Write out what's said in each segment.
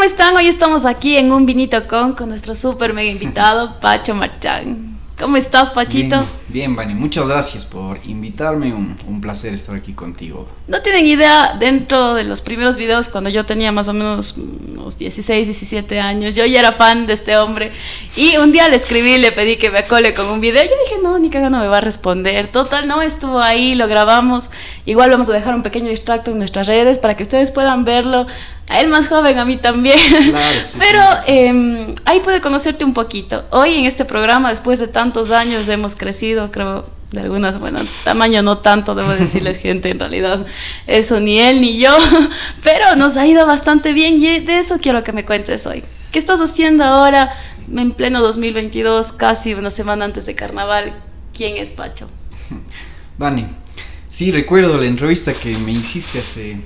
¿cómo están? Hoy estamos aquí en un vinito con con nuestro súper mega invitado, Pacho Marchán. ¿Cómo estás, Pachito? Vani, muchas gracias por invitarme. Un, un, placer estar aquí contigo. No tienen idea, dentro de los primeros videos, cuando yo tenía más o menos unos 16, 17 años, yo ya era fan de este hombre. Y un día le escribí, le pedí que me acole con un video. Yo dije, no, ni caga no me va a responder. Total, no estuvo ahí, lo grabamos. Igual vamos a dejar un pequeño extracto en nuestras redes para que ustedes puedan verlo a él más joven, a mí también. Claro, sí, Pero eh, ahí puede conocerte un poquito. Hoy en este programa, después de tantos años, hemos crecido, creo, de algunas, bueno, tamaño no tanto, debo decirles gente, en realidad, eso ni él ni yo, pero nos ha ido bastante bien y de eso quiero que me cuentes hoy. ¿Qué estás haciendo ahora en pleno 2022, casi una semana antes de carnaval? ¿Quién es Pacho? Dani, sí, recuerdo la entrevista que me hiciste hace,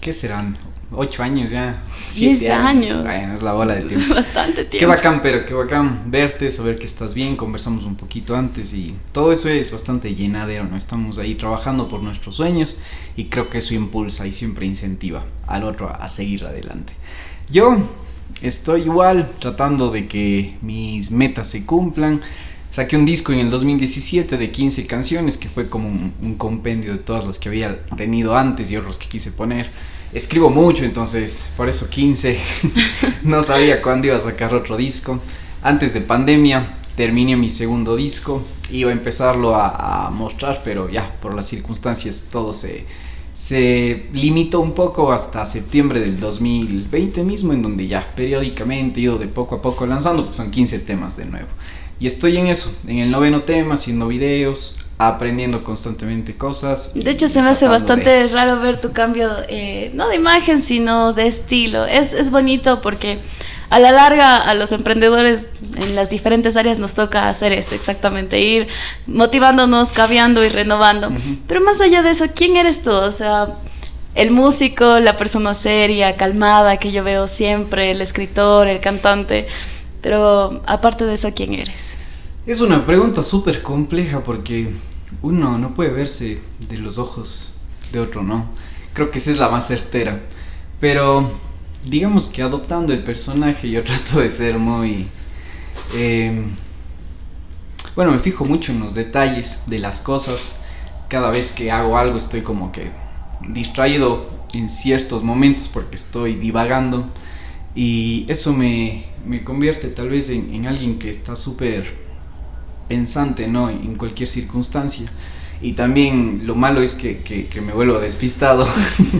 ¿qué serán? Ocho años ya. Diez años. Bueno, es la bola de tiempo. Bastante tiempo. Qué bacán, pero qué bacán verte, saber que estás bien. Conversamos un poquito antes y todo eso es bastante llenadero, ¿no? Estamos ahí trabajando por nuestros sueños y creo que eso impulsa y siempre incentiva al otro a seguir adelante. Yo estoy igual tratando de que mis metas se cumplan. Saqué un disco en el 2017 de 15 canciones que fue como un, un compendio de todas las que había tenido antes y otros que quise poner escribo mucho, entonces por eso 15. no sabía cuándo iba a sacar otro disco. Antes de pandemia terminé mi segundo disco. Iba a empezarlo a, a mostrar, pero ya por las circunstancias todo se, se limitó un poco hasta septiembre del 2020 mismo, en donde ya periódicamente he ido de poco a poco lanzando, pues son 15 temas de nuevo. Y estoy en eso, en el noveno tema, haciendo videos, aprendiendo constantemente cosas. De hecho, se me hace bastante raro ver tu cambio, eh, no de imagen, sino de estilo. Es, es bonito porque a la larga a los emprendedores en las diferentes áreas nos toca hacer eso, exactamente, ir motivándonos, cambiando y renovando. Uh -huh. Pero más allá de eso, ¿quién eres tú? O sea, el músico, la persona seria, calmada que yo veo siempre, el escritor, el cantante. Pero aparte de eso, ¿quién eres? Es una pregunta súper compleja porque uno no puede verse de los ojos de otro, ¿no? Creo que esa es la más certera. Pero digamos que adoptando el personaje yo trato de ser muy... Eh, bueno, me fijo mucho en los detalles de las cosas. Cada vez que hago algo estoy como que distraído en ciertos momentos porque estoy divagando. Y eso me, me convierte tal vez en, en alguien que está súper pensante, ¿no? En cualquier circunstancia. Y también lo malo es que, que, que me vuelvo despistado.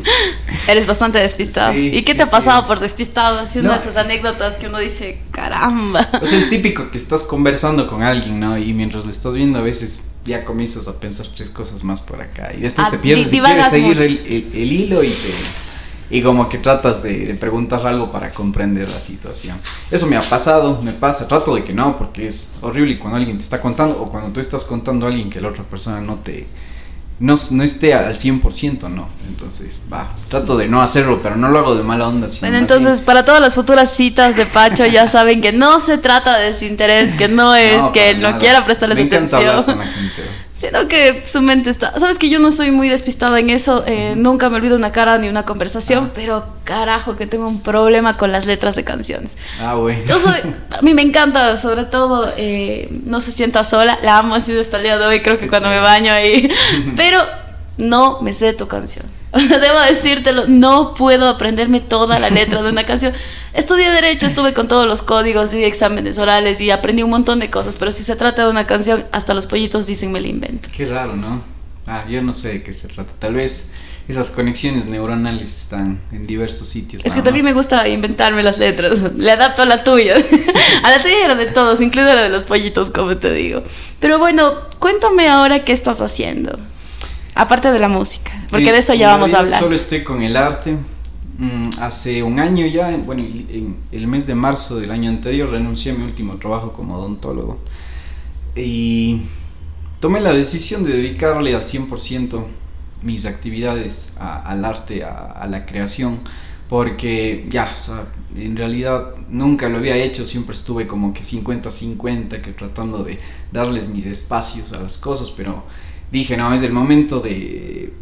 Eres bastante despistado. Sí, ¿Y qué te sí, ha pasado sí. por despistado? Así una no. de esas anécdotas que uno dice, caramba. Es el típico que estás conversando con alguien, ¿no? Y mientras le estás viendo a veces ya comienzas a pensar tres cosas más por acá. Y después ah, te pierdes y quieres seguir el, el, el hilo y te y como que tratas de, de, preguntar algo para comprender la situación. Eso me ha pasado, me pasa, trato de que no, porque es horrible cuando alguien te está contando o cuando tú estás contando a alguien que la otra persona no te no, no esté al 100%, no. Entonces, va, trato de no hacerlo, pero no lo hago de mala onda. Sino bueno, entonces, para todas las futuras citas de Pacho, ya saben que no se trata de desinterés, que no es no, que él no quiera prestarles me atención. Hablar con la gente sino que su mente está... Sabes que yo no soy muy despistada en eso, eh, nunca me olvido una cara ni una conversación, ah. pero carajo que tengo un problema con las letras de canciones. Ah, bueno. Yo soy, a mí me encanta, sobre todo, eh, No se sienta sola, la amo así hasta el día de hoy, creo que sí. cuando me baño ahí, pero no me sé tu canción. O sea, debo decírtelo, no puedo aprenderme toda la letra de una canción. Estudié Derecho, estuve con todos los códigos y exámenes orales y aprendí un montón de cosas, pero si se trata de una canción, hasta los pollitos dicen me la invento. Qué raro, ¿no? Ah, yo no sé de qué se trata. Tal vez esas conexiones neuronales están en diversos sitios. Es que también me gusta inventarme las letras. Le adapto a la tuya. a la tuya era de todos, incluida la de los pollitos, como te digo. Pero bueno, cuéntame ahora qué estás haciendo. Aparte de la música, porque sí, de eso ya vamos a hablar. Solo estoy con el arte. Mm, hace un año ya, bueno, en el mes de marzo del año anterior renuncié a mi último trabajo como odontólogo. Y tomé la decisión de dedicarle al 100% mis actividades al arte, a, a, la creación, porque ya, o sea, en realidad nunca lo había hecho, siempre estuve como que 50-50, que tratando de darles mis espacios a las cosas, pero dije, no, es el momento de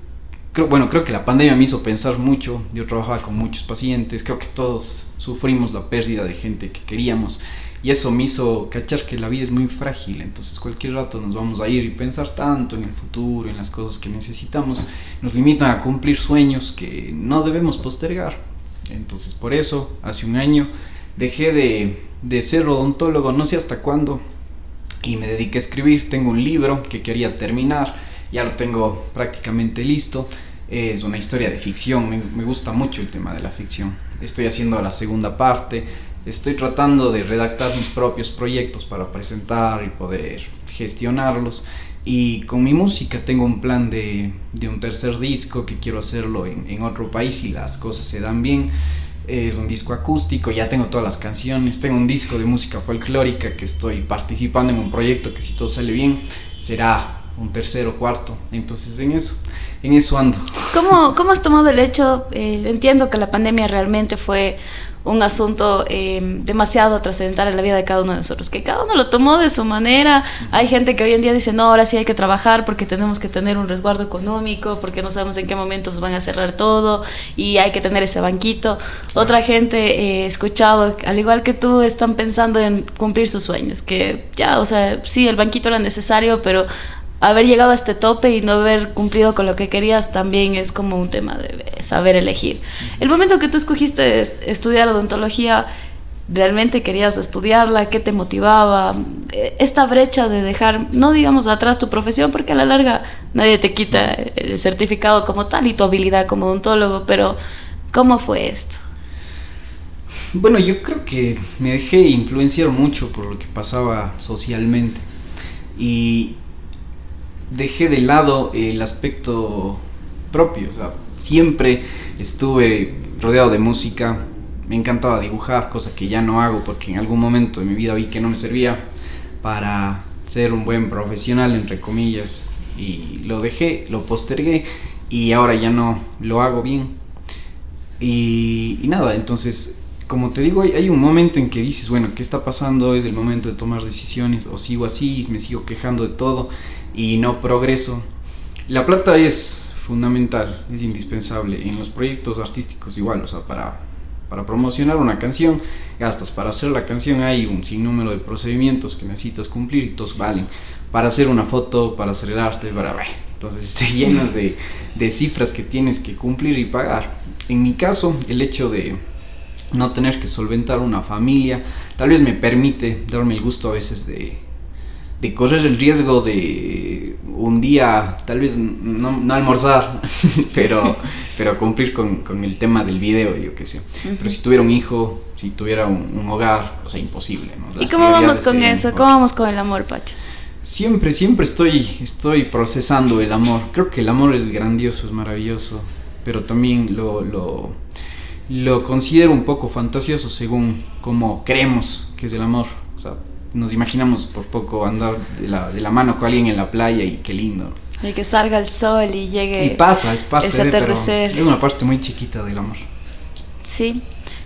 creo, bueno, creo que la pandemia me hizo pensar mucho. Yo trabajaba con muchos pacientes, creo que todos sufrimos la pérdida de gente que queríamos. Y eso me hizo cachar que la vida es muy frágil, entonces cualquier rato nos vamos a ir y pensar tanto en el futuro, en las cosas que necesitamos, nos limitan a cumplir sueños que no debemos postergar. Entonces por eso, hace un año, dejé de, de ser odontólogo, no sé hasta cuándo, y me dediqué a escribir. Tengo un libro que quería terminar, ya lo tengo prácticamente listo. Es una historia de ficción, me, gusta mucho el tema de la ficción. Estoy haciendo la segunda parte, estoy tratando de redactar mis propios proyectos para presentar y poder gestionarlos. Y con mi música tengo un plan de, de un tercer disco que quiero hacerlo en, en, otro país y las cosas se dan bien. Es un disco acústico, ya tengo todas las canciones. Tengo un disco de música folclórica que estoy participando en un proyecto que si todo sale bien será un tercero, cuarto. Entonces en eso, en eso ando. ¿Cómo, cómo has tomado el hecho? Eh, entiendo que la pandemia realmente fue un asunto eh, demasiado trascendental en la vida de cada uno de nosotros, que cada uno lo tomó de su manera. Hay gente que hoy en día dice, no, ahora sí hay que trabajar porque tenemos que tener un resguardo económico, porque no sabemos en qué momentos van a cerrar todo y hay que tener ese banquito. Otra gente he eh, escuchado, al igual que tú, están pensando en cumplir sus sueños, que ya, o sea, sí, el banquito era necesario, pero haber llegado a este tope y no haber cumplido con lo que querías también es como un tema de saber elegir. El momento que tú escogiste estudiar odontología, ¿realmente querías estudiarla? ¿Qué te motivaba? E, esta brecha de dejar, no digamos atrás tu profesión, porque a la larga nadie te quita el certificado como tal y tu habilidad como odontólogo, pero ¿cómo fue esto? Bueno, yo creo que me dejé influenciar mucho por lo que pasaba socialmente. Y dejé de lado el aspecto propio. O sea, siempre estuve rodeado de música. Me encantaba dibujar, cosa que ya no hago porque en algún momento de mi vida vi que no me servía para ser un buen profesional, entre comillas. Y lo dejé, lo postergué y ahora ya no lo hago bien. Y, y nada, entonces como te digo, hay, hay, un momento en que dices, bueno, ¿qué está pasando? Es el momento de tomar decisiones, o sigo así, me sigo quejando de todo y no progreso. La plata es fundamental, es indispensable. En los proyectos artísticos igual, o sea, para, para promocionar una canción, gastas. Para hacer la canción hay un sinnúmero de procedimientos que necesitas cumplir y todos valen. Para hacer una foto, para hacer el arte, para... Bueno, entonces te llenas de, de cifras que tienes que cumplir y pagar. En mi caso, el hecho de no tener que solventar una familia, tal vez me permite darme el gusto a veces de, de correr el riesgo de un día, tal vez no, no almorzar, pero, pero cumplir con, con, el tema del video, yo qué sé. Uh -huh. Pero si tuviera un hijo, si tuviera un, un hogar, o sea, imposible. ¿no? ¿Y cómo vamos con eso? ¿Cómo vamos con el amor, Pacho? Siempre, siempre estoy, estoy procesando el amor. Creo que el amor es grandioso, es maravilloso, pero también lo, lo lo considero un poco fantasioso según cómo creemos que es el amor. O sea, nos imaginamos por poco andar de la, de la mano con alguien en la playa y qué lindo. Y que salga el sol y llegue. Y pasa, es parte ese de, atardecer. es una parte muy chiquita del amor. Sí.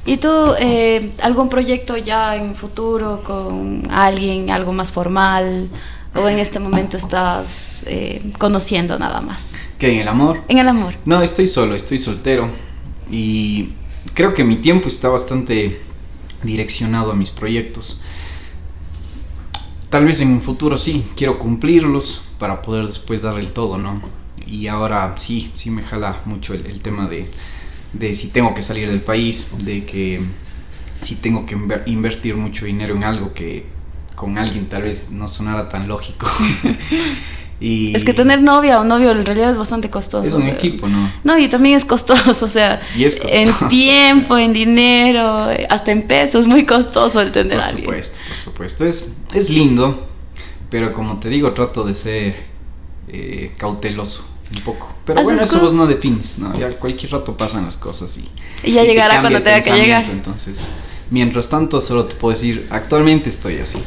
¿Y tú, eh, algún proyecto ya en futuro con alguien, algo más formal? ¿O en este momento estás eh, conociendo nada más? ¿Qué? ¿En el amor? En el amor. No, estoy solo, estoy soltero. Y creo que mi tiempo está bastante direccionado a mis proyectos. Tal vez en un futuro sí, quiero cumplirlos para poder después dar el todo, ¿no? Y ahora sí, sí me jala mucho el, tema de, de, si tengo que salir del país, de que si tengo que invertir mucho dinero en algo que con alguien tal vez no sonara tan lógico. Y es que tener novia o novio en realidad es bastante costoso. Es un o sea, equipo, ¿no? No, y también es costoso, o sea, es costoso. en tiempo, en dinero, hasta en pesos, muy costoso el tener por a alguien. Por supuesto, por supuesto. Es, es lindo, pero como te digo, trato de ser eh, cauteloso un poco. Pero bueno, eso vos no defines, ¿no? Ya cualquier rato pasan las cosas y... Y ya y llegará cuando tenga que llegar. Entonces, mientras tanto, solo te puedo decir, actualmente estoy así.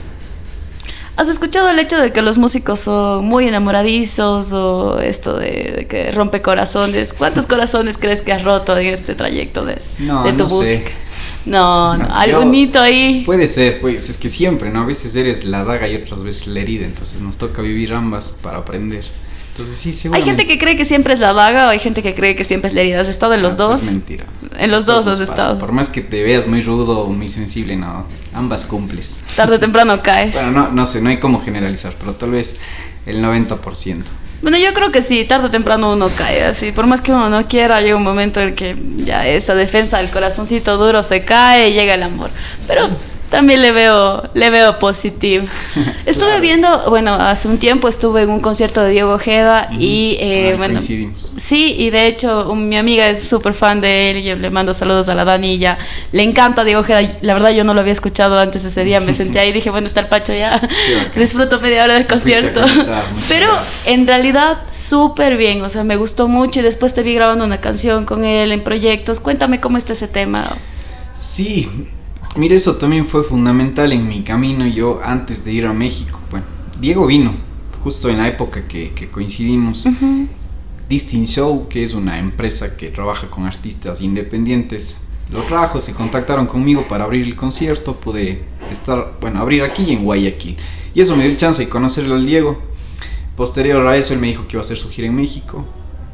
¿Has escuchado el hecho de que los músicos son muy enamoradizos o esto de, de que rompe corazones? ¿Cuántos corazones crees que has roto en este trayecto de, no, de tu no música? Sé. No, no, algún hito ahí. Puede ser, pues es que siempre, ¿no? A veces eres la daga y otras veces la herida, entonces nos toca vivir ambas para aprender. Entonces sí, Hay gente que cree que siempre es la vaga o hay gente que cree que siempre es la herida. ¿Has estado en los Ah, dos? Es mentira. En los dos has estado. Por más que te veas muy rudo o muy sensible, no, ambas cumples. Tarde o temprano caes. Bueno, no, no sé, no hay cómo generalizar, pero tal vez el 90%. Bueno, yo creo que sí, tarde o temprano uno cae así. Por más que uno no quiera, llega un momento en que ya esa defensa del corazoncito duro se cae y llega el amor. Pero también le veo, le veo positivo. Estuve Claro. viendo, bueno, hace un tiempo estuve en un concierto de Diego Ojeda y eh, Ah, bueno. coincidimos. Sí, y de hecho un- mi amiga es súper fan de él y yo le mando saludos a la Dani y ya le encanta Diego Ojeda. La verdad yo no lo había escuchado antes ese día, me senté ahí y dije, bueno, está el Pacho ya, disfruto media hora del concierto. Pero gracias. en realidad súper bien, o sea, me gustó mucho y después te vi grabando una canción con él en proyectos. Cuéntame cómo está ese tema. Sí, mire, eso también fue fundamental en mi camino. Yo antes de ir a México, bueno, Diego vino justo en la época que, que coincidimos. Ujú. Distin Show, que es una empresa que trabaja con artistas independientes, lo trajo, se contactaron conmigo para abrir el concierto, pude estar, bueno, abrir aquí y en Guayaquil. Y eso me dio el chance de conocerlo al Diego. Posterior a eso, él me dijo que iba a hacer su gira en México.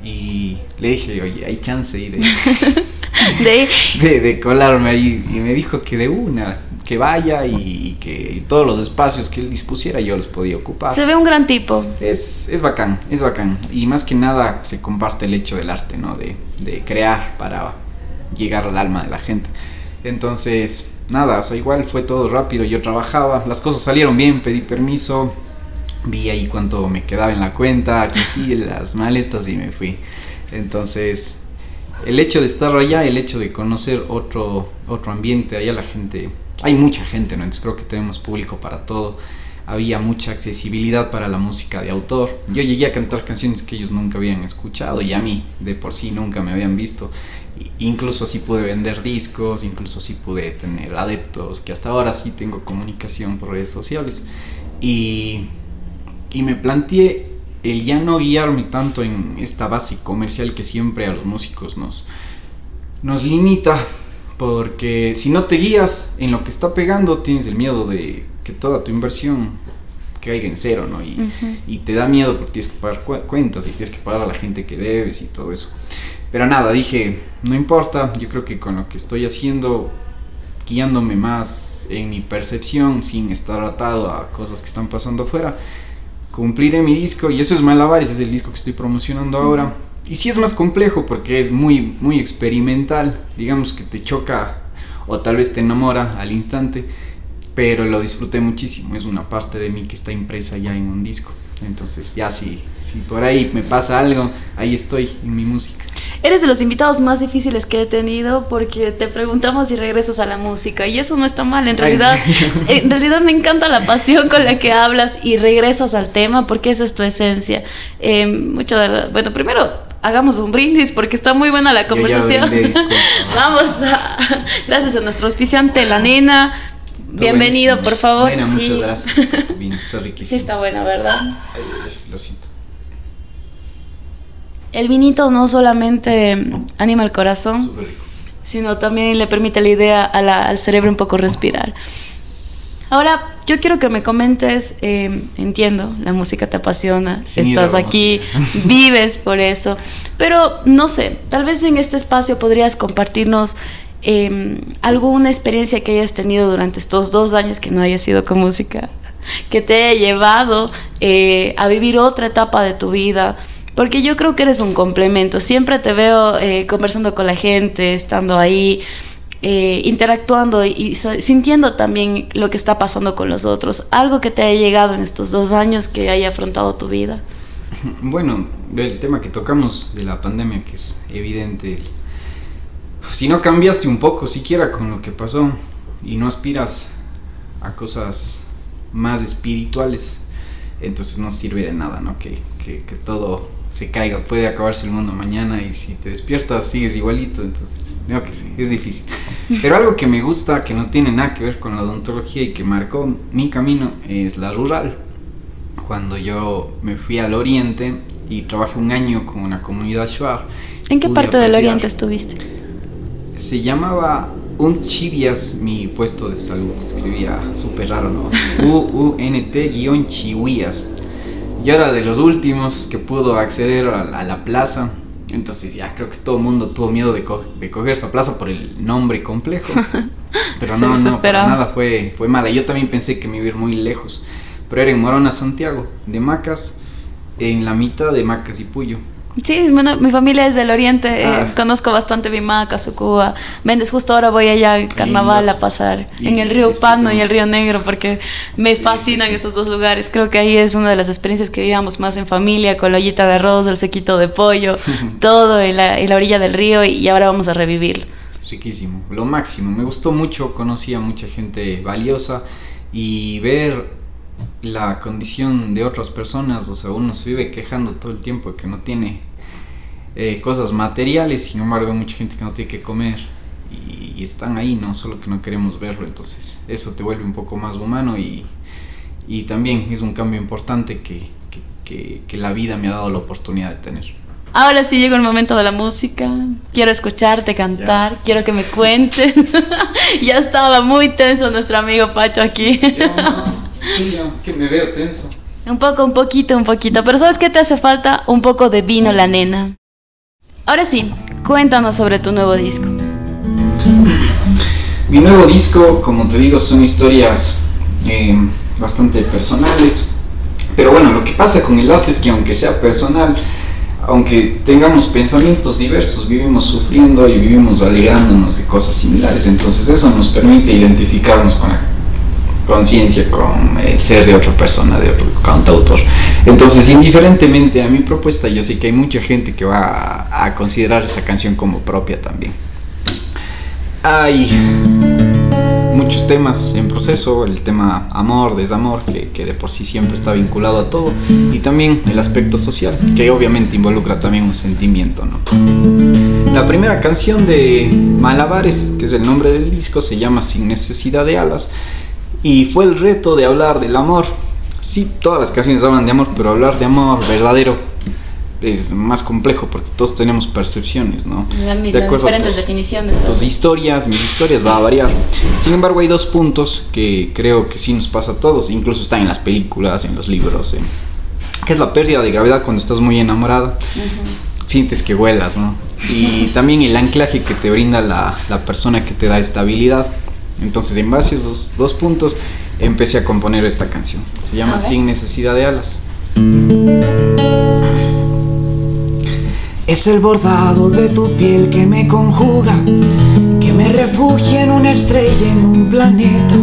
Y le dije, oye, hay chance ahí de, De ahí, de, de colarme ahí. Y me dijo que de una, que vaya y, y que todos los espacios que él dispusiera yo los podía ocupar. se ve un gran tipo. Es, es bacán, es bacán. Y más que nada se comparte el hecho del arte, ¿no? De, de crear para llegar al alma de la gente. Entonces, nada, o sea, igual fue todo rápido. Yo trabajaba, las cosas salieron bien, pedí permiso, vi ahí cuánto me quedaba en la cuenta, aquí las maletas y me fui. Entonces, el hecho de estar allá, el hecho de conocer otro, otro ambiente, allá la gente, hay mucha gente, ¿no? Entonces creo que tenemos público para todo. Había mucha accesibilidad para la música de autor. Yo llegué a cantar canciones que ellos nunca habían escuchado y a mí de por sí nunca me habían visto. Incluso así pude vender discos, incluso así pude tener adeptos, que hasta ahora sí tengo comunicación por redes sociales. Y, y me planteé el ya no guiarme tanto en esta base comercial que siempre a los músicos nos, nos limita, porque si no te guías en lo que está pegando, tienes el miedo de que toda tu inversión caiga en cero, ¿no? Y, y te da miedo porque tienes que pagar cu- cuentas y tienes que pagar a la gente que debes y todo eso. Pero nada, dije, no importa, yo creo que con lo que estoy haciendo, guiándome más en mi percepción, sin estar atado a cosas que están pasando afuera, cumpliré mi disco y eso es Malabares, es el disco que estoy promocionando ahora. Y sí es más complejo porque es muy, muy experimental, digamos que te choca o tal vez te enamora al instante, pero lo disfruté muchísimo, es una parte de mí que está impresa ya en un disco. Entonces ya si, si por ahí me pasa algo, ahí estoy en mi música. Eres de los invitados más difíciles que he tenido porque te preguntamos si regresas a la música y eso no está mal. En realidad, en realidad me encanta la pasión con la que hablas y regresas al tema porque esa es tu esencia. Eh, mucho de la- bueno, primero hagamos un brindis porque está muy buena la conversación. brindé. Vamos, a- gracias a nuestro auspiciante, la nena. Bienvenido, por favor. Nena, sí. muchas gracias vino, está riquísimo. Sí, está buena, ¿verdad? Ay, lo siento. El vinito no solamente anima el corazón, Súper rico. sino también le permite la idea a la- al cerebro un poco respirar. Ahora, yo quiero que me comentes, eh, entiendo, la música te apasiona, Sin estás aquí, música. vives por eso, pero no sé, tal vez en este espacio podrías compartirnos eh, alguna experiencia que hayas tenido durante estos dos años que no haya sido con música, que te haya llevado eh, a vivir otra etapa de tu vida, porque yo creo que eres un complemento. Siempre te veo eh, conversando con la gente, estando ahí, eh, interactuando y, sintiendo también lo que está pasando con los otros. Algo que te haya llegado en estos dos años que haya afrontado tu vida. Bueno, del tema que tocamos de la pandemia, que es evidente, si no cambiaste un poco siquiera con lo que pasó y no aspiras a cosas más espirituales, entonces no sirve de nada, ¿no? Que, que, que todo se caiga, puede acabarse el mundo mañana y si te despiertas sigues igualito, entonces, creo que sí, es difícil. Pero algo que me gusta, que no tiene nada que ver con la odontología y que marcó mi camino, es la rural cuando yo me fui al oriente y trabajé un año con una comunidad shuar. ¿En qué parte del oriente estuviste? Se llamaba Un Chivias mi puesto de salud. Escribía súper raro, ¿no? U-U-N-T guion Chihuías. Yo era de los últimos que pudo acceder a la, plaza. Entonces ya creo que todo el mundo tuvo miedo de, de coger esa plaza por el nombre complejo. Pero no, no, para nada fue, fue mala. Yo también pensé que me iba a ir muy lejos. Pero era en Morona, Santiago, de Macas, en la mitad de Macas y Puyo. Sí, bueno, mi familia es del oriente, eh, ah. conozco bastante Vimaca, Sucúa, Méndez, justo ahora voy allá al carnaval a pasar en el río Pano y el río Negro porque me fascinan esos dos lugares, creo que ahí es una de las experiencias que vivíamos más en familia, con la ollita de arroz, el sequito de pollo, todo en la, en la, orilla del río y ahora vamos a revivirlo. Riquísimo, lo máximo, me gustó mucho, conocí a mucha gente valiosa y ver la condición de otras personas, o sea, uno se vive quejando todo el tiempo de que no tiene eh, cosas materiales, sin embargo hay mucha gente que no tiene que comer y, están ahí, ¿no? Solo que no queremos verlo, entonces eso te vuelve un poco más humano y, y también es un cambio importante que, que, que, la vida me ha dado la oportunidad de tener. Ahora sí llegó el momento de la música. Quiero escucharte cantar, quiero que me cuentes. ya estaba muy tenso nuestro amigo Pacho aquí. que me veo tenso. Un poco, un poquito, un poquito. Pero ¿sabes qué te hace falta? Un poco de vino, la nena. Ahora sí, cuéntanos sobre tu nuevo disco. Mi nuevo disco, como te digo, son historias eh, bastante personales. Pero bueno, lo que pasa con el arte es que aunque sea personal, aunque tengamos pensamientos diversos, vivimos sufriendo y vivimos alegrándonos de cosas similares. Entonces eso nos permite identificarnos con la conciencia con el ser de otra persona, de otro cantautor. Entonces, indiferentemente a mi propuesta, yo sé que hay mucha gente que va a, considerar esa canción como propia también. Hay muchos temas en proceso, el tema amor, desamor, que, que, de por sí siempre está vinculado a todo, y también el aspecto social, que obviamente involucra también un sentimiento, ¿no? La primera canción de Malabares, que es el nombre del disco, se llama Sin necesidad de alas, y fue el reto de hablar del amor. Sí, todas las canciones hablan de amor, pero hablar de amor verdadero es más complejo porque todos tenemos percepciones, ¿no? de diferentes definiciones. Tus historias, mis historias va a variar. Sin embargo, hay dos puntos que creo que sí nos pasa a todos, incluso están en las películas, en los libros, que es la pérdida de gravedad cuando estás muy enamorada. Sientes que vuelas, ¿no? Y también el anclaje que te brinda la, la persona que te da estabilidad. Entonces, en base a esos dos puntos, empecé a componer esta canción. Se llama Sin necesidad de alas. Es el bordado de tu piel que me conjuga, que me refugia en una estrella, en un planeta.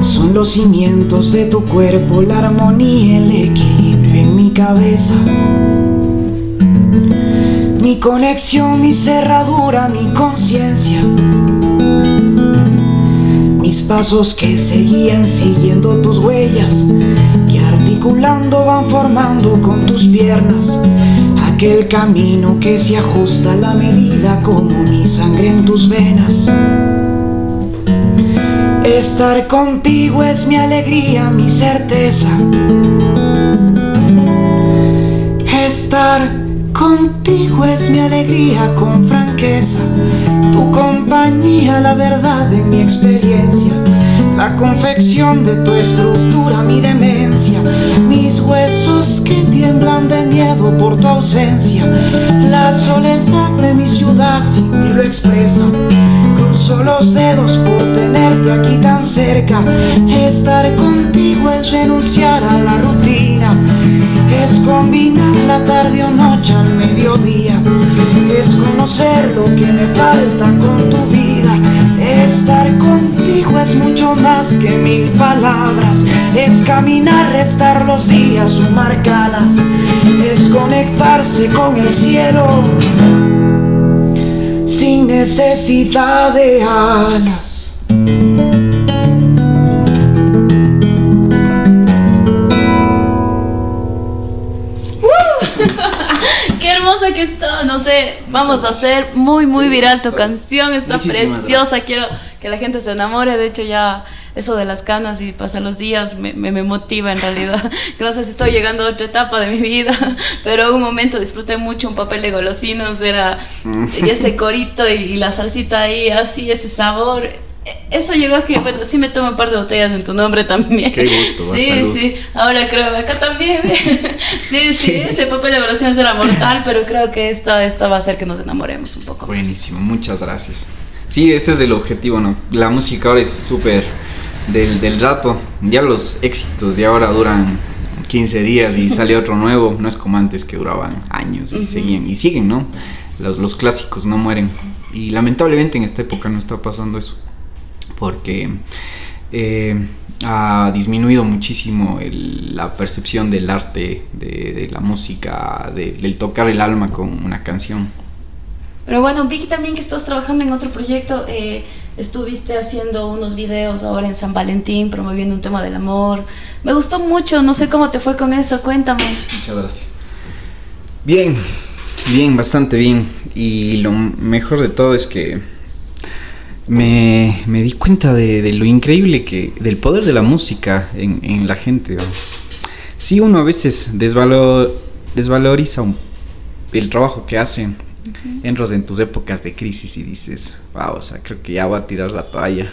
Son los cimientos de tu cuerpo, la armonía, el equilibrio en mi cabeza. Mi conexión, mi cerradura, mi conciencia mis pasos que seguían siguiendo tus huellas, que articulando van formando con tus piernas aquel camino que se ajusta a la medida como mi sangre en tus venas. Estar contigo es mi alegría, mi certeza. Estar contigo es mi alegría con franqueza tu compañía, la verdad en mi experiencia, la confección de tu estructura, mi demencia, mis huesos que tiemblan de miedo por tu ausencia, la soledad de mi ciudad sin ti lo expresa. Cruzo los dedos por tenerte aquí tan cerca, estar contigo es renunciar a la rutina. Es combinar la tarde o noche al mediodía, es conocer lo que me falta con tu vida, estar contigo es mucho más que mil palabras, es caminar, restar los días, sumar canas, es conectarse con el cielo sin necesidad de alas. que está, no sé, vamos a hacer muy, muy viral tu canción, está preciosa, quiero que la gente se enamore, de hecho ya eso de las canas y pasan los días me, me, motiva en realidad. No sé si estoy llegando a otra etapa de mi vida, pero en un momento disfruté mucho un papel de golosinos, era mm. ese corito y, la salsita ahí, así, ese sabor eso llegó a que, bueno, sí me tomo un par de botellas en tu nombre también. Qué gusto, Sí, salud. sí, ahora creo, acá también. sí, sí, ese papel de oración será mortal, pero creo que esta, esta va a hacer que nos enamoremos un poco más. Buenísimo, muchas gracias. Sí, ese es el objetivo, ¿no? La música ahora es súper del, del rato. Ya los éxitos de ahora duran 15 días y sale otro nuevo. No es como antes que duraban años y seguían. Y siguen, ¿no? Los, los clásicos no mueren. Y lamentablemente en esta época no está pasando eso. Porque eh, ha disminuido muchísimo el- la percepción del arte, de, de la música, de- del tocar el alma con una canción. Pero bueno, vi también que estás trabajando en otro proyecto. eh, estuviste haciendo unos videos ahora en San Valentín, promoviendo un tema del amor. Me gustó mucho, no sé cómo te fue con eso, cuéntame. Muchas gracias. Bien, bien, bastante bien. Y lo mejor de todo es que me, me di cuenta de, lo increíble que, del poder de la música en, en la gente. Sí, uno a veces desvalo- desvaloriza el trabajo que Entras en tus épocas de crisis y dices, wow, o sea, creo que ya voy a tirar la toalla.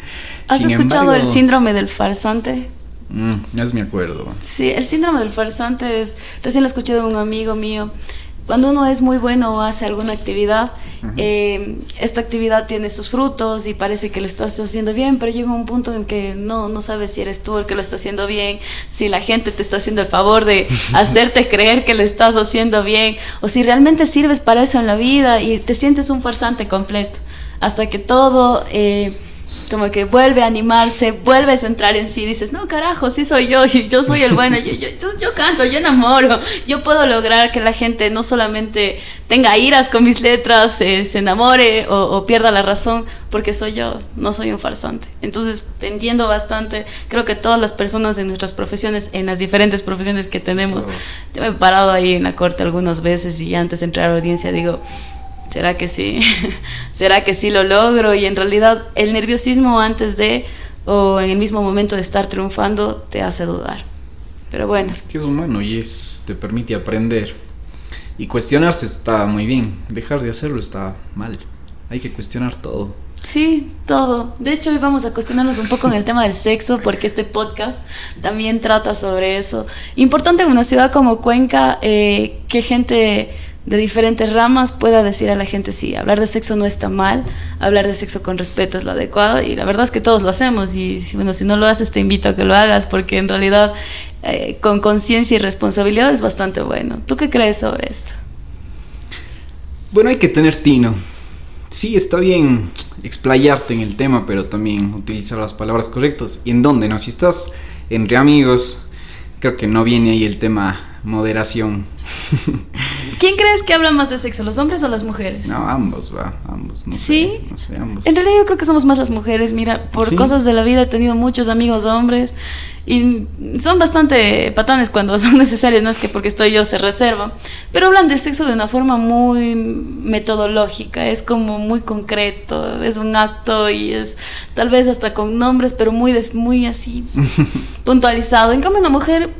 ¿Has Sin escuchado el síndrome del farsante? Mm, es me acuerdo. Sí, el síndrome del farsante es, recién lo escuché de un amigo mío. Cuando uno es muy bueno o hace alguna actividad, eh, esta actividad tiene sus frutos y parece que lo estás haciendo bien, pero llega un punto en que no, no sabes si eres tú el que lo está haciendo bien, si la gente te está haciendo el favor de hacerte creer que lo estás haciendo bien, o si realmente sirves para eso en la vida y te sientes un farsante completo, hasta que todo... eh, como que vuelve a animarse, vuelves a entrar en sí, dices, no, carajo, sí soy yo, y yo soy el bueno, yo, yo, yo, yo canto, yo enamoro, yo puedo lograr que la gente no solamente tenga iras con mis letras, eh, se enamore o, o pierda la razón, porque soy yo, no soy un farsante. Entonces, te entiendo bastante, creo que todas las personas en nuestras profesiones, en las diferentes profesiones que tenemos, yo me he parado ahí en la corte algunas veces y antes de entrar a la audiencia digo, ¿será que sí? ¿Será que sí lo logro? Y en realidad el nerviosismo antes de o en el mismo momento de estar triunfando te hace dudar. Pero bueno, Es que es humano y es, te permite aprender. Y cuestionarse está muy bien. Dejar de hacerlo está mal. Hay que cuestionar todo. sí, todo. De hecho, hoy vamos a cuestionarnos un poco en el tema del sexo porque este podcast también trata sobre eso. Importante en una ciudad como Cuenca eh, que gente de diferentes ramas pueda decir a la gente sí, hablar de sexo no está mal, hablar de sexo con respeto es lo adecuado y la verdad es que todos lo hacemos y bueno, si no lo haces te invito a que lo hagas porque en realidad eh, con conciencia y responsabilidad es bastante bueno. ¿Tú qué crees sobre esto? Bueno, hay que tener tino. Sí, está bien explayarte en el tema, pero también utilizar las palabras correctas. ¿Y en dónde? No, si estás entre amigos, creo que no viene ahí el tema moderación. ¿Quién crees que habla más de sexo, los hombres o las mujeres? No, ambos, va, ambos. No ¿Sí? Sé, no sé, ambos. En realidad yo creo que somos más las mujeres, mira, por Sí. cosas de la vida he tenido muchos amigos hombres y son bastante patanes cuando son necesarios, no es que porque estoy yo se reservan, pero hablan del sexo de una forma muy metodológica, es como muy concreto, es un acto y es tal vez hasta con nombres, pero muy, de- muy así puntualizado. En cambio una mujer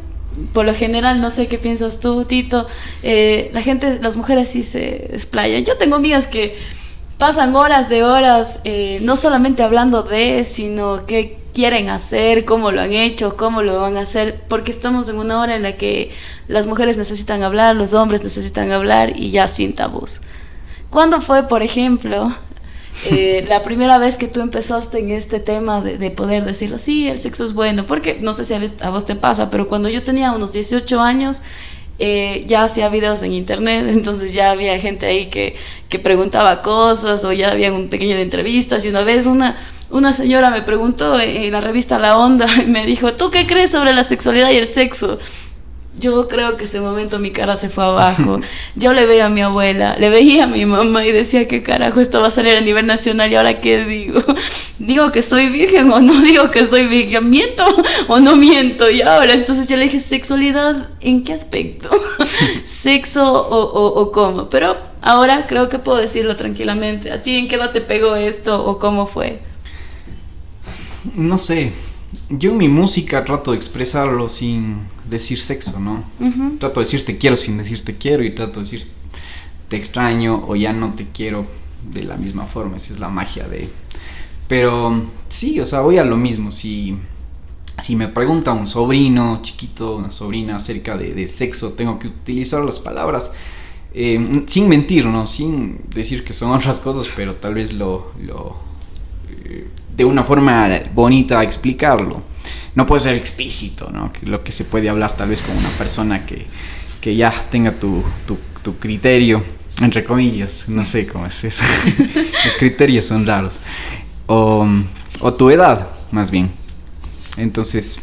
por lo general, no sé qué piensas tú, Tito, eh, la gente, las mujeres sí se desplayan. Yo tengo amigas que pasan horas de horas, eh, no solamente hablando de, sino qué quieren hacer, cómo lo han hecho, cómo lo van a hacer, porque estamos en una hora en la que las mujeres necesitan hablar, los hombres necesitan hablar y ya sin tabús. ¿Cuándo fue, por ejemplo, eh, la primera vez que tú empezaste en este tema de, de poder decirlo, sí, el sexo es bueno? Porque no sé si a, vos te pasa, pero cuando yo tenía unos 18 años, eh, ya hacía videos en internet, entonces ya había gente ahí que, que preguntaba cosas o ya había un pequeño de entrevistas y una vez una, una señora me preguntó en la revista La Onda y me dijo, ¿tú qué crees sobre la sexualidad y el sexo? Yo creo que ese momento mi cara se fue abajo. Yo le veía a mi abuela, le veía a mi mamá y decía, ¿qué carajo esto va a salir a nivel nacional? ¿Y ahora qué digo? ¿Digo que soy virgen o no digo que soy virgen? ¿Miento o no miento? Y ahora, entonces yo le dije, ¿sexualidad en qué aspecto? ¿Sexo o, o, o cómo? Pero ahora creo que puedo decirlo tranquilamente. ¿A ti en qué edad te pegó esto o cómo fue? No sé. Yo en mi música trato de expresarlo sin decir sexo, ¿no? Trato de decir te quiero sin decir te quiero y trato de decir te extraño o ya no te quiero de la misma forma. Esa es la magia de... Pero sí, o sea, voy a lo mismo. Si, si me pregunta un sobrino chiquito, una sobrina acerca de, sexo, tengo que utilizar las palabras eh, sin mentir, ¿no? Sin decir que son otras cosas, pero tal vez lo, lo eh, de una forma bonita explicarlo. No puede ser explícito, ¿no? Lo que se puede hablar tal vez con una persona que, que ya tenga tu, tu, tu criterio, entre comillas, no sé cómo es eso. Los criterios son raros. O, o tu edad, más bien. Entonces,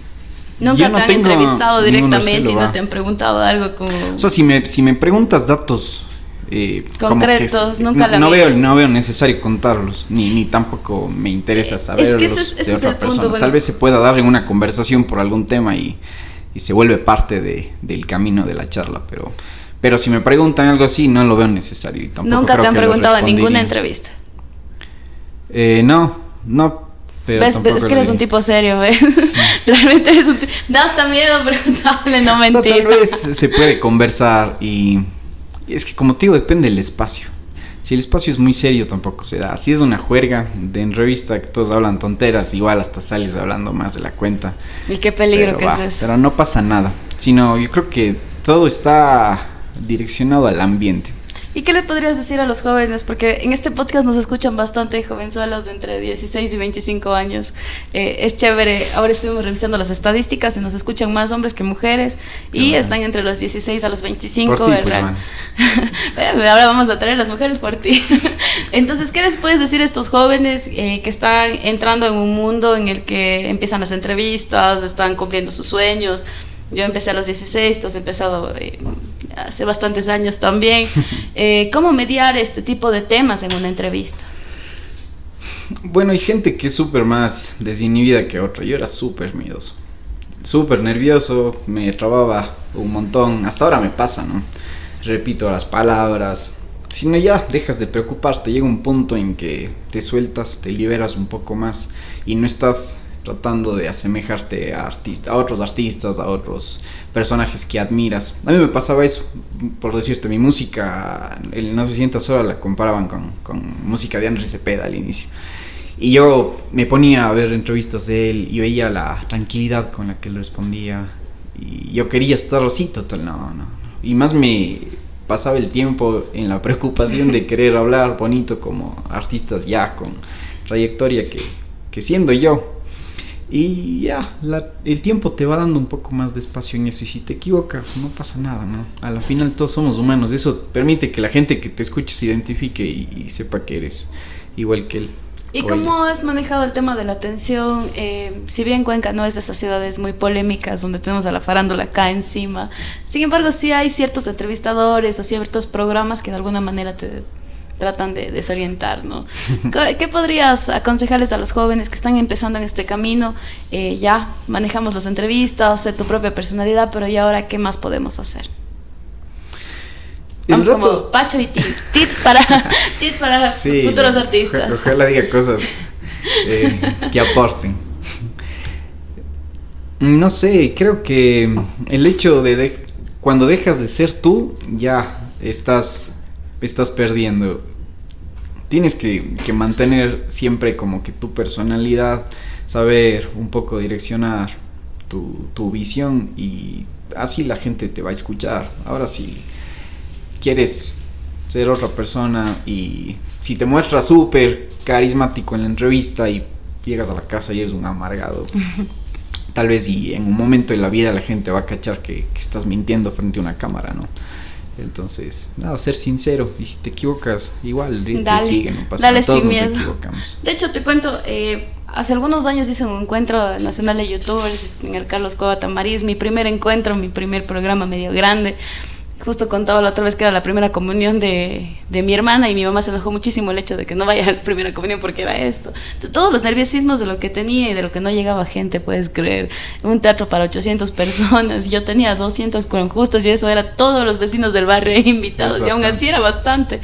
Nunca te han entrevistado directamente y no te han preguntado algo como... O sea, si me, si me preguntas datos... Eh, Concretos, nunca no, no veo, no veo necesario contarlos, ni, ni tampoco me interesa saberlos es que de otra persona. Tal vez se pueda dar en una conversación por algún tema y, y se vuelve parte de, del camino de la charla, pero, pero si me preguntan algo así, no lo veo necesario. Y tampoco nunca te han preguntado en ninguna entrevista. Eh, no, no, ¿Ves? Es que eres un tipo serio, ¿ves? Realmente eres un tipo... Da hasta miedo preguntarle, no mentir. O sea, tal vez se puede conversar y... Es que como te digo, depende del espacio. Si el espacio es muy serio, tampoco se da. Si es una juerga de en revista que todos hablan tonteras, igual hasta sales hablando más de la cuenta. Y qué peligro que es eso. Pero no pasa nada. Sino yo creo que todo está direccionado al ambiente. ¿Y qué le podrías decir a los jóvenes? Porque en este podcast nos escuchan bastante jovenzuelos de entre 16 y 25 años. Eh, es chévere. Ahora estuvimos revisando las estadísticas y nos escuchan más hombres que mujeres. y están entre los 16 a los 25. Por ti, pues, Ahora vamos a traer las mujeres por ti. Entonces, ¿qué les puedes decir a estos jóvenes eh, que están entrando en un mundo en el que empiezan las entrevistas, están cumpliendo sus sueños? Yo empecé a los 16, tú has empezado eh, hace bastantes años también. Eh, ¿Cómo mediar este tipo de temas en una entrevista? Bueno, hay gente que es súper más desinhibida que otra. Yo era súper miedoso. Súper nervioso, me trababa un montón. Hasta ahora me pasa, ¿no? Repito las palabras. Si no, ya dejas de preocuparte. Llega un punto en que te sueltas, te liberas un poco más y no estás tratando de asemejarte a, artista, a otros artistas, a otros personajes que admiras. A mí me pasaba eso, por decirte, mi música, el No se sienta sola la comparaban con, con música de Andrés Cepeda al inicio. Y yo me ponía a ver entrevistas de él y veía la tranquilidad con la que él respondía. Y yo quería estar así, total, no, no. Y más me pasaba el tiempo en la preocupación de querer hablar bonito como artistas ya con trayectoria que, que siendo yo. Y ya, el tiempo te va dando un poco más de espacio en eso. Y si te equivocas, no pasa nada, ¿no? A la final todos somos humanos. Eso permite que la gente que te escuche se identifique y, sepa que eres igual que él. ¿Y cómo has manejado el tema de la atención? Eh, si bien Cuenca no es de esas ciudades muy polémicas donde tenemos a la farándula acá encima, sin embargo sí hay ciertos entrevistadores o ciertos programas que de alguna manera te, tratan de desorientar, ¿no? ¿Qué podrías aconsejarles a los jóvenes que están empezando en este camino? Eh, ya manejamos las entrevistas, sé tu propia personalidad, pero ¿y ahora qué más podemos hacer? Vamos como Pacho y tips para, tips para futuros artistas. Ojalá diga cosas eh, que aporten. No sé, creo que el hecho de cuando dejas de ser tú, ya estás estás perdiendo. Tienes que, mantener siempre como que tu personalidad, saber un poco direccionar tu, visión y así la gente te va a escuchar. Ahora si quieres ser otra persona y si te muestras súper carismático en la entrevista y llegas a la casa y eres un amargado, tal vez y en un momento de la vida la gente va a cachar que, que estás mintiendo frente a una cámara, ¿no? Entonces, nada, ser sincero. Y si te equivocas, igual, dale, sigue, no pasa nada. Todos nos equivocamos. De hecho, te cuento, eh, hace algunos años hice un encuentro nacional de youtubers en el Carlos Cova Tamariz. Mi primer encuentro, mi primer programa medio grande justo contaba la otra vez que era la primera comunión de, de, mi hermana y mi mamá se enojó muchísimo el hecho de que no vaya a la primera comunión porque era esto. todos los nerviosismos de lo que tenía y de lo que no llegaba gente, puedes creer. Un teatro para 800 personas, yo tenía 200 con justos y eso era todos los vecinos del barrio invitados y aún así era bastante.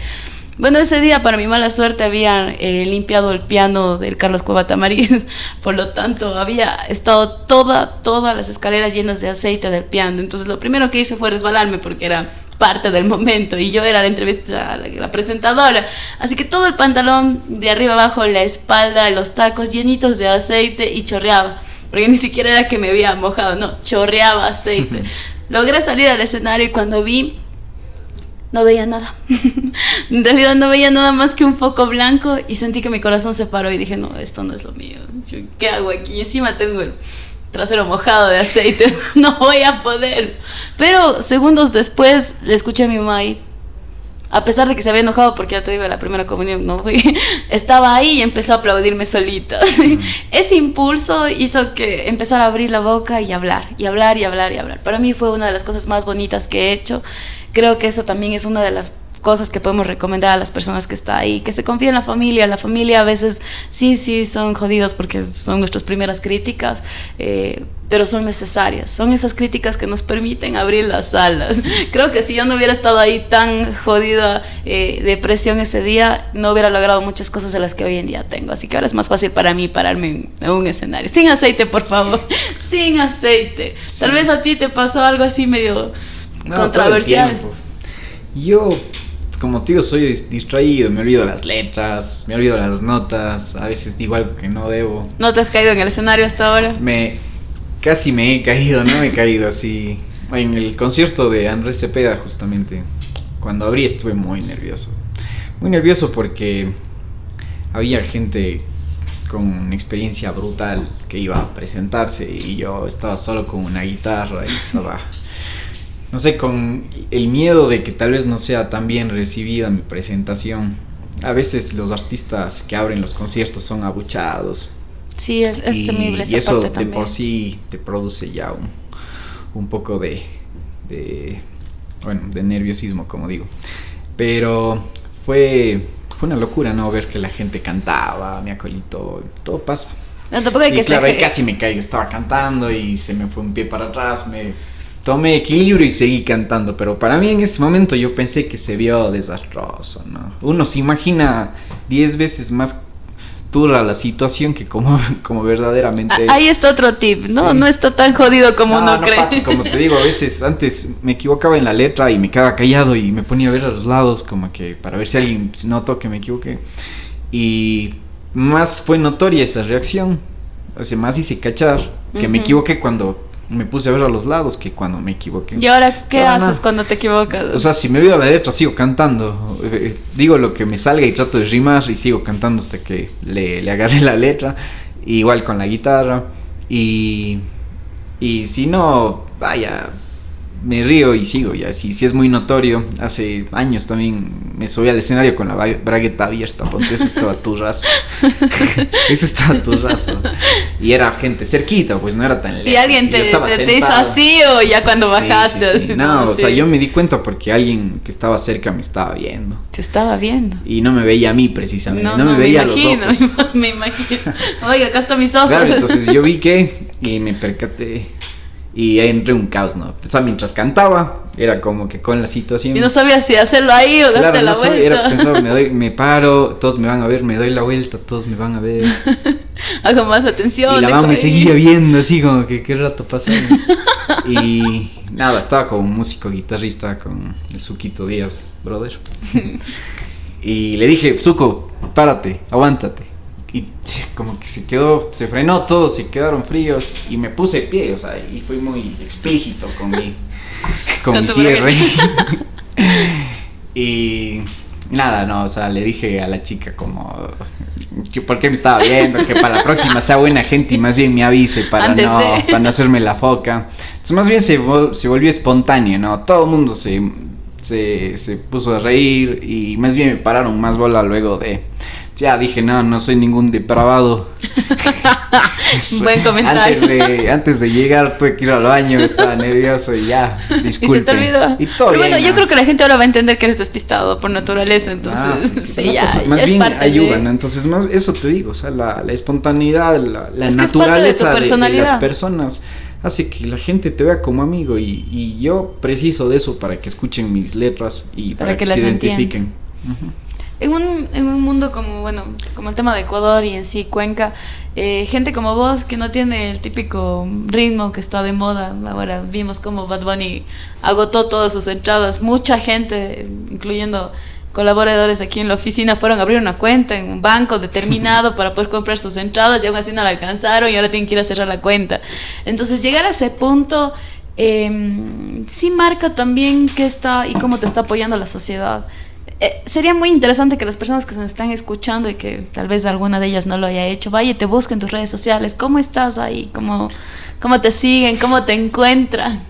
Bueno, ese día, para mi mala suerte, había eh, limpiado el piano del Carlos Cueva Tamariz. Por lo tanto, había estado toda, todas las escaleras llenas de aceite del piano. Entonces, lo primero que hice fue resbalarme porque era parte del momento y yo era la entrevista, la, la, presentadora. Así que todo el pantalón de arriba abajo, la espalda, los tacos llenitos de aceite y chorreaba. Porque ni siquiera era que me había mojado, no, chorreaba aceite. Logré salir al escenario y cuando vi no veía nada. en realidad no veía nada más que un foco blanco y sentí que mi corazón se paró y dije, no, esto no es lo mío. ¿Qué hago aquí? Encima tengo el trasero mojado de aceite, no voy a poder. Pero segundos después le escuché a mi mamá. A pesar de que se había enojado porque ya te digo, la primera comunión no fui, estaba ahí y empezó a aplaudirme solita. Ese impulso hizo que empezara a abrir la boca y hablar, y hablar, y hablar, y hablar. Para mí fue una de las cosas más bonitas que he hecho creo que eso también es una de las cosas que podemos recomendar a las personas que están ahí, que se confíen en la familia. La familia a veces sí, sí, son jodidos porque son nuestras primeras críticas, eh, pero son necesarias. Son esas críticas que nos permiten abrir las alas. Creo que si yo no hubiera estado ahí tan jodida eh, de presión ese día, no hubiera logrado muchas cosas de las que hoy en día tengo. Así que ahora es más fácil para mí pararme en, un escenario. Sin aceite, por favor. Sin aceite. Sí. Tal vez a ti te pasó algo así medio no, controversial. Yo, como tío, soy distraído, me olvido las letras, me olvido las notas, a veces digo algo que no debo. ¿No te has caído en el escenario hasta ahora? Me, casi me he caído, no me he caído así. En el concierto de Andrés Cepeda, justamente, cuando abrí estuve muy nervioso. Muy nervioso porque había gente con experiencia brutal que iba a presentarse y yo estaba solo con una guitarra y estaba no sé, con el miedo de que tal vez no sea tan bien recibida mi presentación. A veces los artistas que abren los conciertos son abuchados. Sí, es, es y, temible esa y eso parte de también. por sí te produce ya un, un poco de, de, bueno, de nerviosismo, como digo. Pero fue, fue una locura, ¿no? Ver que la gente cantaba, me acolitó, todo pasa. No, tampoco hay Y que claro, ahí casi me caigo, estaba cantando y se me fue un pie para atrás, me tomé equilibrio y seguí cantando, pero para mí en ese momento yo pensé que se vio desastroso, ¿no? Uno se imagina 10 veces más dura la situación que como, como verdaderamente es. Ah, Ahí está otro tip, ¿no? Sí. No está tan jodido como no, uno no cree. pasa, como te digo, a veces antes me equivocaba en la letra y me quedaba callado y me ponía a ver a los lados como que para ver si alguien notó que me equivoqué. Y más fue notoria esa reacción, o sea, más hice cachar que me equivoqué cuando me puse a ver a los lados que cuando me equivoqué. ¿Y ahora qué O sea, haces nada. cuando te equivocas? O sea, si me olvido la letra, sigo cantando. Eh, eh, Digo lo que me salga y trato de rimar y sigo cantando hasta que le, le agarré la letra. Igual con la guitarra. Y, y si no, vaya, me río y sigo ya. Si, si es muy notorio, hace años también me subí al escenario con la bragueta abierta, porque eso estaba turrazo. eso estaba turrazo. Y era gente cerquita, pues no era tan lejos. ¿Y alguien te, estaba te- te hizo así o ya cuando Sí, bajaste? sí, sí. así, No, o sea, yo me di cuenta porque alguien que estaba cerca me estaba viendo. Te estaba viendo. Y no me veía a mí precisamente, no, me me veía a los imagino, ojos. me imagino. Oiga, acá están mis ojos. Claro, entonces yo vi que y me percaté y entré en un caos, ¿no? O sea, mientras cantaba, era como que con la situación. Y no sabías si hacerlo ahí o darte Claro, la no sé, vuelta. era pensaba, me, doy, me paro, todos me van a ver, me doy la vuelta, todos me van a ver. Hago más atención. Y la mamá me seguía viendo así como que qué rato pasaba. y nada, estaba como un músico guitarrista con el Suquito Díaz, brother. y le dije, Suco, párate, aguántate. Y como que se quedó, se frenó todo, se quedaron fríos y me puse pie, o sea, y fui muy explícito con mi, con mi cierre. y nada, no, o sea, le dije a la chica como que por qué me estaba viendo, que para la próxima sea buena gente y más bien me avise para Antes no, de- para no hacerme la foca. Entonces más bien se, vol- se volvió espontáneo, ¿no? Todo el mundo se, se, se puso a reír y más bien me pararon más bola luego de... Ya dije, no, no soy ningún depravado. Buen comentario. Antes de, antes de llegar tuve que ir al baño, estaba nervioso y ya, Y se disculpe. te olvidó. Y todo Pero bueno, yo creo que la gente ahora va a entender que eres despistado por naturaleza, entonces Ah, sí, ya, pasa- ya más es bien parte ayuda, de- ¿no? Entonces, más, eso te digo, o sea, la, la espontaneidad, la, Es de naturaleza de, las personas hace que la gente te vea como amigo y, y yo preciso de eso para que escuchen mis letras y para, Para que que, las se entiendan. identifiquen. Ujú. En un, en un mundo como, bueno, como el tema de Ecuador y en sí Cuenca, eh, gente como vos que no tiene el típico ritmo que está de moda. Ahora vimos cómo Bad Bunny agotó todas sus entradas. Mucha gente, incluyendo colaboradores aquí en la oficina, fueron a abrir una cuenta en un banco determinado para poder comprar sus entradas y aún así no la alcanzaron y ahora tienen que ir a cerrar la cuenta. Entonces llegar a ese punto eh, sí marca también qué está y cómo te está apoyando la sociedad. Eh, sería muy interesante que las personas que nos están escuchando y que tal vez alguna de ellas no lo haya hecho, vaya y te busquen en tus redes sociales. ¿Cómo estás ahí? ¿Cómo, cómo te siguen? ¿Cómo te encuentran?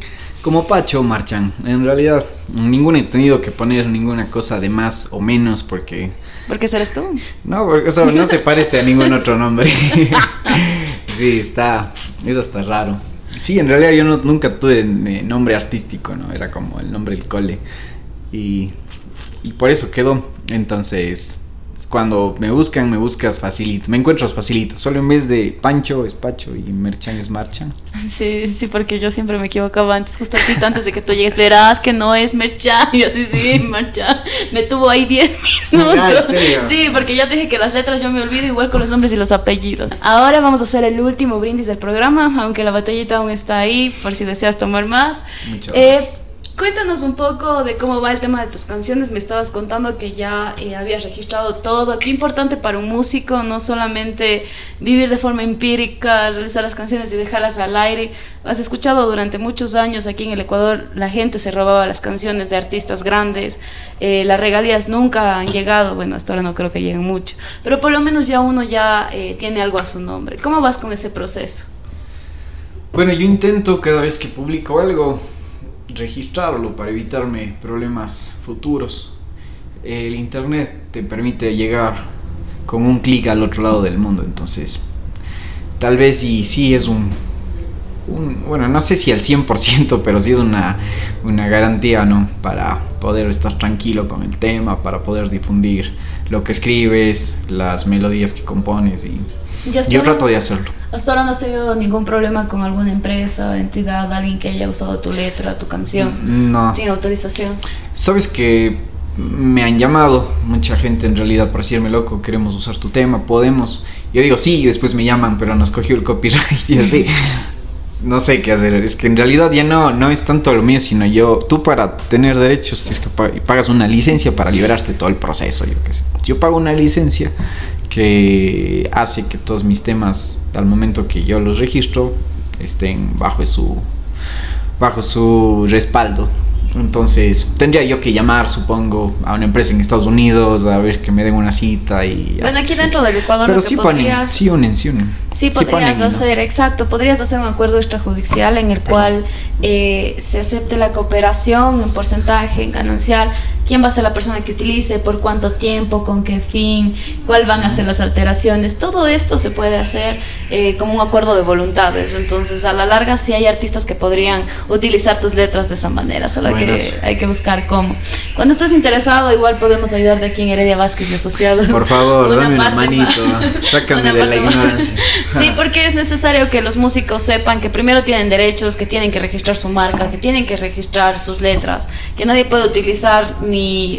Como Pacho marchan. En realidad, ninguno he tenido que poner ninguna cosa de más o menos porque. ¿Por qué eres tú? No, porque o no se parece a ningún otro nombre. sí, está. Eso está raro. Sí, en realidad yo no, nunca tuve nombre artístico, ¿no? Era como el nombre del cole. Y y por eso quedó. Entonces, cuando me buscan, me buscas facilito. Me encuentras facilito. Solo en vez de Pancho es Pacho y Merchan es Marchan. Sí, sí, porque yo siempre me equivocaba antes, justo antes de que tú llegues. Verás que no es Merchan. Y así, sí, Marchan. Me tuvo ahí 10 minutos. sí, porque ya te dije que las letras yo me olvido igual con los nombres y los apellidos. Ahora vamos a hacer el último brindis del programa, aunque la batallita aún está ahí, por si deseas tomar más. Muchas gracias. Eh, Cuéntanos un poco de cómo va el tema de tus canciones. Me estabas contando que ya eh, habías registrado todo. Qué importante para un músico no solamente vivir de forma empírica, realizar las canciones y dejarlas al aire. Has escuchado durante muchos años aquí en el Ecuador, la gente se robaba las canciones de artistas grandes. Eh, las regalías nunca han llegado. Bueno, hasta ahora no creo que lleguen mucho. Pero por lo menos ya uno ya eh, tiene algo a su nombre. ¿Cómo vas con ese proceso? Bueno, yo intento cada vez que publico algo registrarlo para evitarme problemas futuros. El internet te permite llegar con un clic al otro lado del mundo, entonces tal vez y sí es un, bueno, no sé si al 100%, pero sí es una, una garantía, ¿no? Para poder estar tranquilo con el tema, para poder difundir lo que escribes, las melodías que compones y yo trato de hacerlo. Hasta ahora no has tenido ningún problema con alguna empresa, entidad, alguien que haya usado tu letra, tu canción, no. sin autorización. Sabes que me han llamado mucha gente en realidad para decirme loco, queremos usar tu tema, podemos. Yo digo sí, y después me llaman, pero nos cogió el copyright y así. no sé qué hacer. Es que en realidad ya no, no es tanto lo mío, sino yo, tú para tener derechos, es que pagas una licencia para liberarte todo el proceso, yo qué sé. Yo pago una licencia que hace que todos mis temas, al momento que yo los registro, estén bajo su, bajo su respaldo. Entonces, tendría yo que llamar, supongo, a una empresa en Estados Unidos a ver que me den una cita y... Bueno, aquí dentro del Ecuador Pero sí podrías... sí unen, sí unen. Sí, podrías hacer, exacto, podrías hacer un acuerdo extrajudicial en el cual eh, se acepte la cooperación en porcentaje, en ganancial, quién va a ser la persona que utilice, por cuánto tiempo, con qué fin, cuál van a ser las alteraciones. Todo esto se puede hacer eh, como un acuerdo de voluntades. Entonces, a la larga, sí hay artistas que podrían utilizar tus letras de esa manera, solo que hay que buscar cómo. Cuando estés interesado, igual podemos ayudarte aquí en Heredia Vázquez y Asociados. Por favor, dame una manito, sácame de la ignorancia. sí, porque es necesario que los músicos sepan que primero tienen derechos, que tienen que registrar su marca, que tienen que registrar sus letras, que nadie puede utilizar ni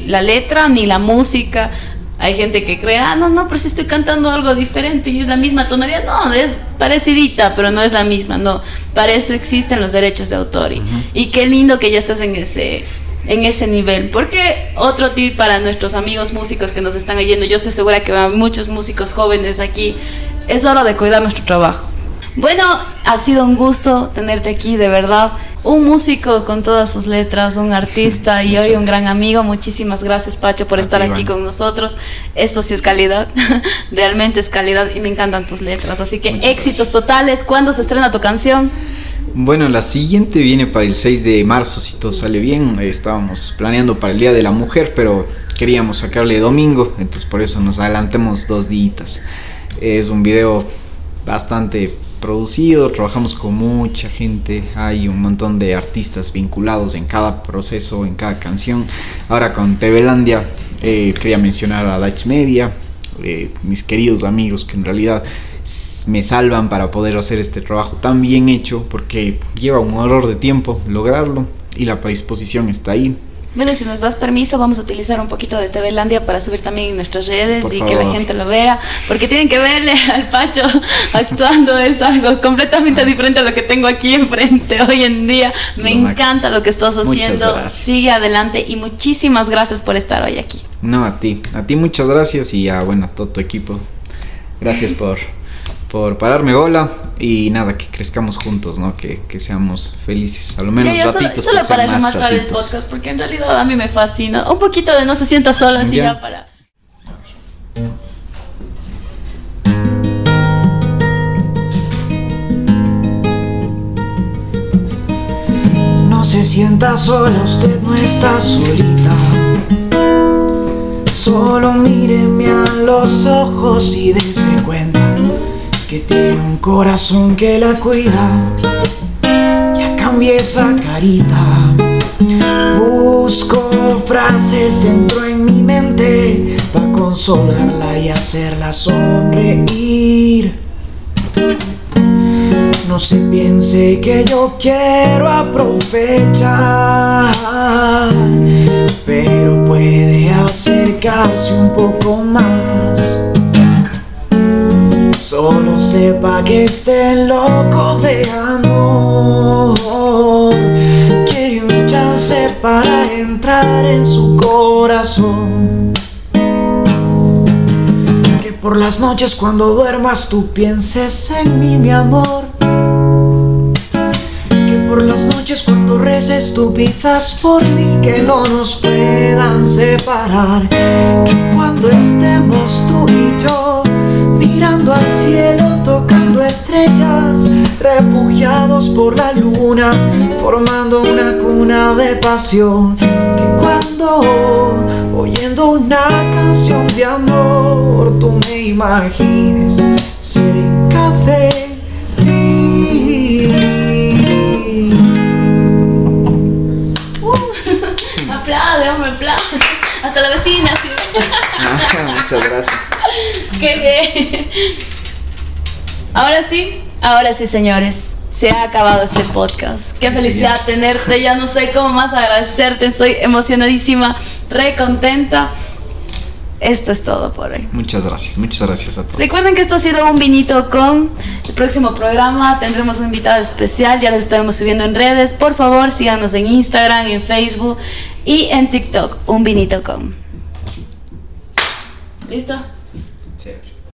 la letra ni la música. Hay gente que cree, ah, no, no, pero si estoy cantando algo diferente y es la misma tonalidad. No, es parecidita, pero no es la misma. No, para eso existen los derechos de autor. Y, y qué lindo que ya estás en ese, en ese nivel. Porque otro tip para nuestros amigos músicos que nos están oyendo, yo estoy segura que van muchos músicos jóvenes aquí, es hora de cuidar nuestro trabajo. Bueno, ha sido un gusto tenerte aquí, de verdad. Un músico con todas sus letras, un artista y hoy un gran amigo. Muchísimas gracias, Pacho, por estar aquí con nosotros. Esto sí es calidad, realmente es calidad y me encantan tus letras. Así que éxitos totales. ¿Cuándo se estrena tu canción? Bueno, la siguiente viene para el 6 de marzo, si todo sale bien. Estábamos planeando para el Día de la Mujer, pero queríamos sacarle domingo, entonces por eso nos adelantemos dos días. Es un video bastante producido, trabajamos con mucha gente, hay un montón de artistas vinculados en cada proceso, en cada canción. Ahora con Tevelandia eh, quería mencionar a Dutch Media, eh, mis queridos amigos que en realidad me salvan para poder hacer este trabajo tan bien hecho porque lleva un horror de tiempo lograrlo y la predisposición está ahí. Bueno, si nos das permiso, vamos a utilizar un poquito de TV Landia para subir también en nuestras redes Por y que la gente lo vea, porque tienen que verle al Pacho actuando, es algo completamente diferente a lo que tengo aquí enfrente hoy en día. Me encanta lo que estás haciendo, sigue adelante y muchísimas gracias por estar hoy aquí. No, a ti. A ti muchas gracias y a, bueno, a todo tu equipo. Gracias por, por pararme bola y nada, que crezcamos juntos, ¿no? Que, que seamos felices, a lo menos Ya, ya, solo, ratitos. solo ser para más rematar el podcast, porque en realidad a mí me fascina. Un poquito de no se sienta sola, así Ya. ya para... No se sienta sola, usted no está solita. Solo míreme a los ojos y dése cuenta que tiene un corazón que la cuida. Ya cambié esa carita. Busco frases dentro en mi mente para consolarla y hacerla sonreír. No se piense que yo quiero aprovechar, pero puede acercarse un poco más. Solo sepa que esté loco de amor. Quiere un chance para entrar en su corazón. Que por las noches cuando duermas tú pienses en mí, mi amor. Que por las noches cuando reces tú pidas por mí que no nos puedan separar. Que cuando estemos tú y yo mirando al cielo, tocando estrellas, refugiados por la luna, formando una cuna de pasión. Que cuando oyendo una canción de amor, tú me imagines cerca de ti. Uh, aplaude, hombre, aplaude. Hasta la vecina, sí. muchas gracias. Qué bien. Ahora sí, ahora sí, señores. Se ha acabado este podcast. Qué Sí, felicidad tenerte. Ya no sé cómo más agradecerte. Estoy emocionadísima, re contenta. Esto es todo por hoy. Muchas gracias, muchas gracias a todos. Recuerden que esto ha sido un vinito con el próximo programa. Tendremos un invitado especial, ya lo estaremos subiendo en redes. Por favor, síganos en Instagram, en Facebook y en TikTok. Un vinito con. ¿Listo?